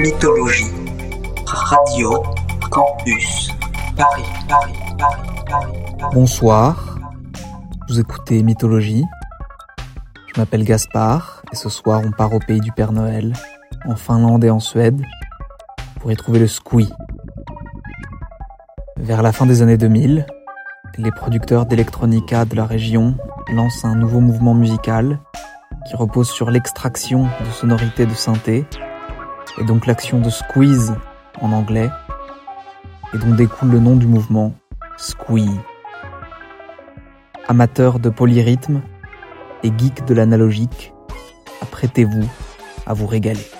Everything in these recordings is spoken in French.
Mythologie. Radio Campus Paris, Paris. Bonsoir, vous écoutez Mythologie. Je m'appelle Gaspard et ce soir on part au pays du Père Noël, en Finlande et en Suède, pour y trouver le squee. Vers la fin des années 2000, les producteurs d'electronica de la région lancent un nouveau mouvement musical qui repose sur l'extraction de sonorités de synthé et donc l'action de squeeze en anglais et dont découle le nom du mouvement Squee. Amateurs de polyrythme et geeks de l'analogique, apprêtez-vous à vous régaler.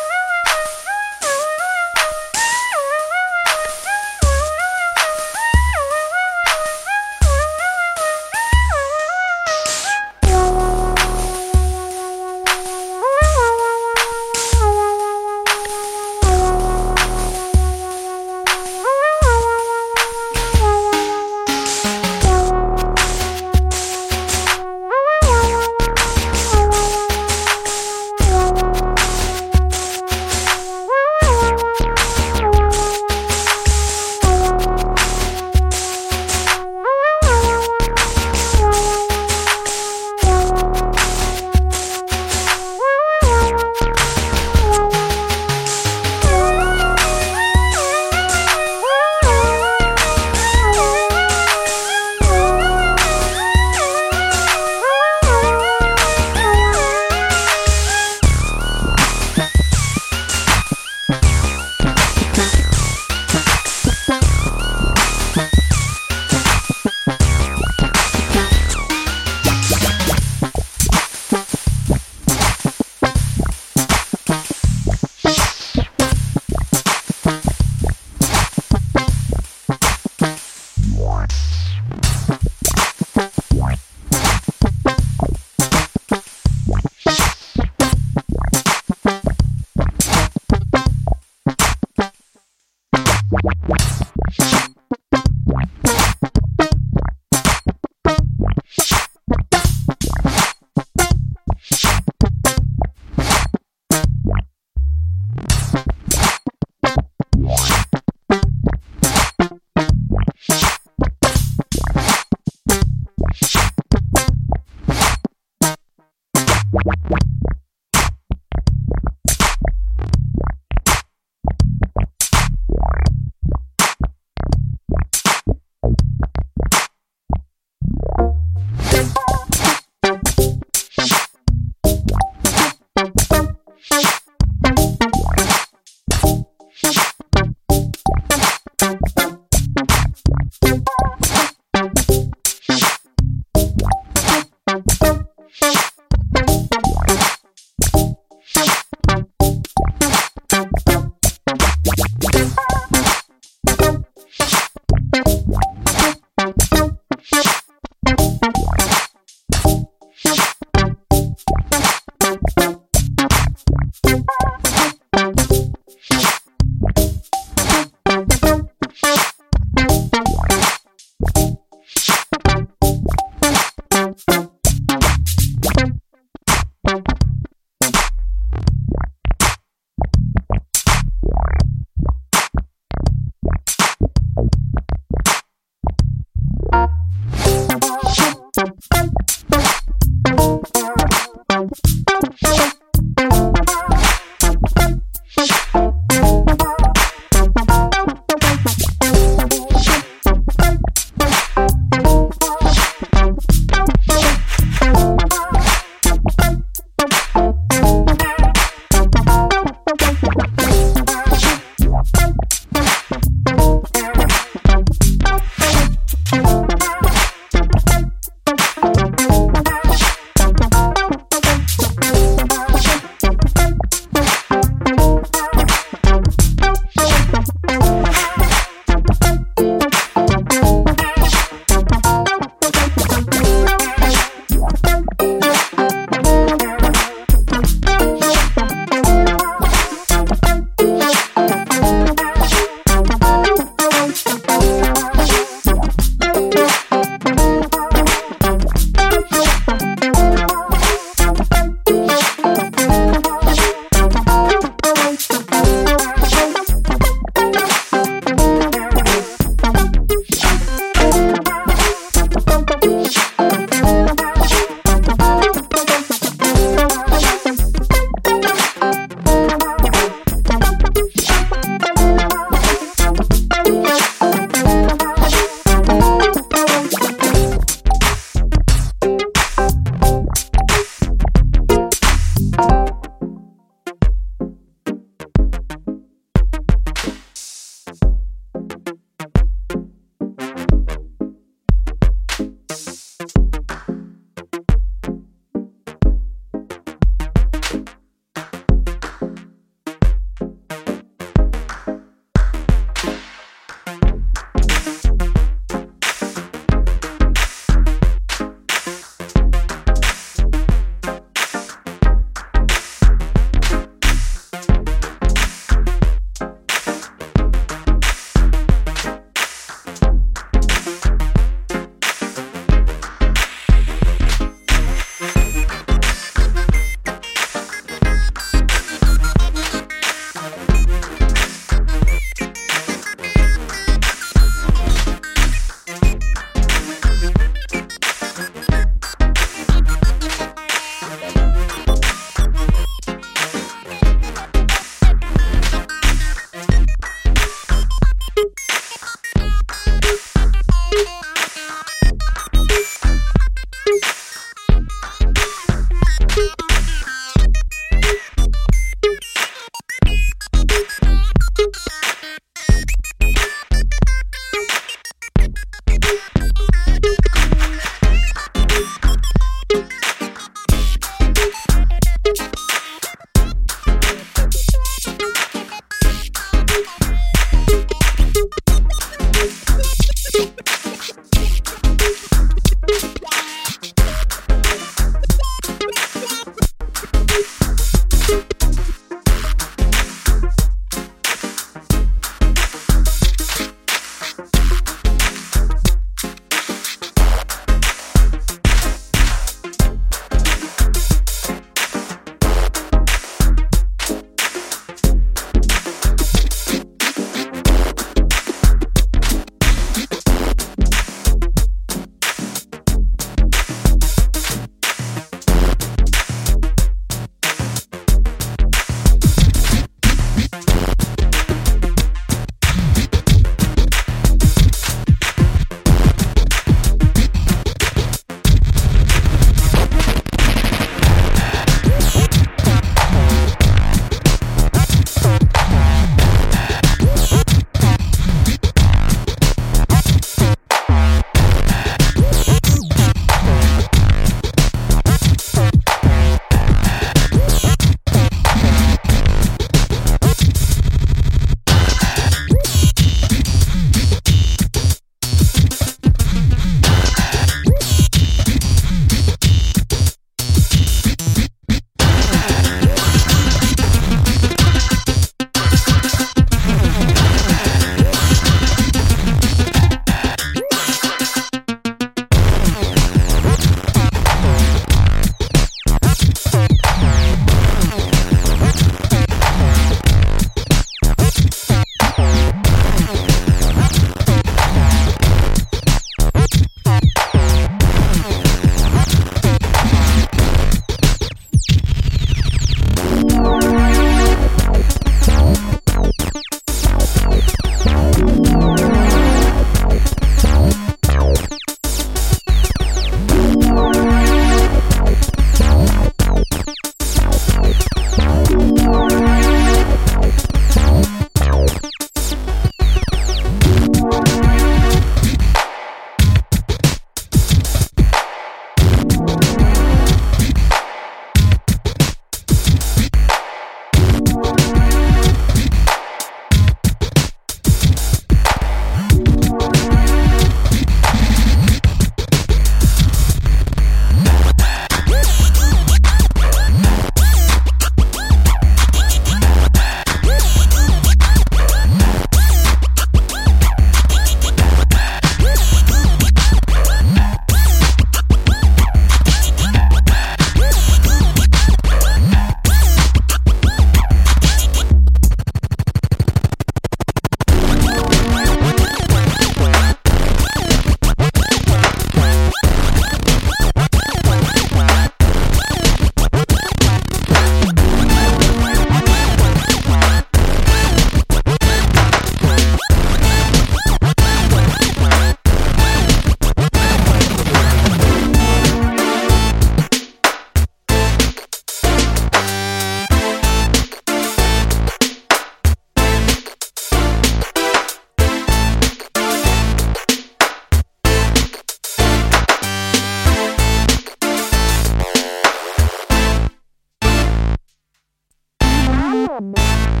Come on.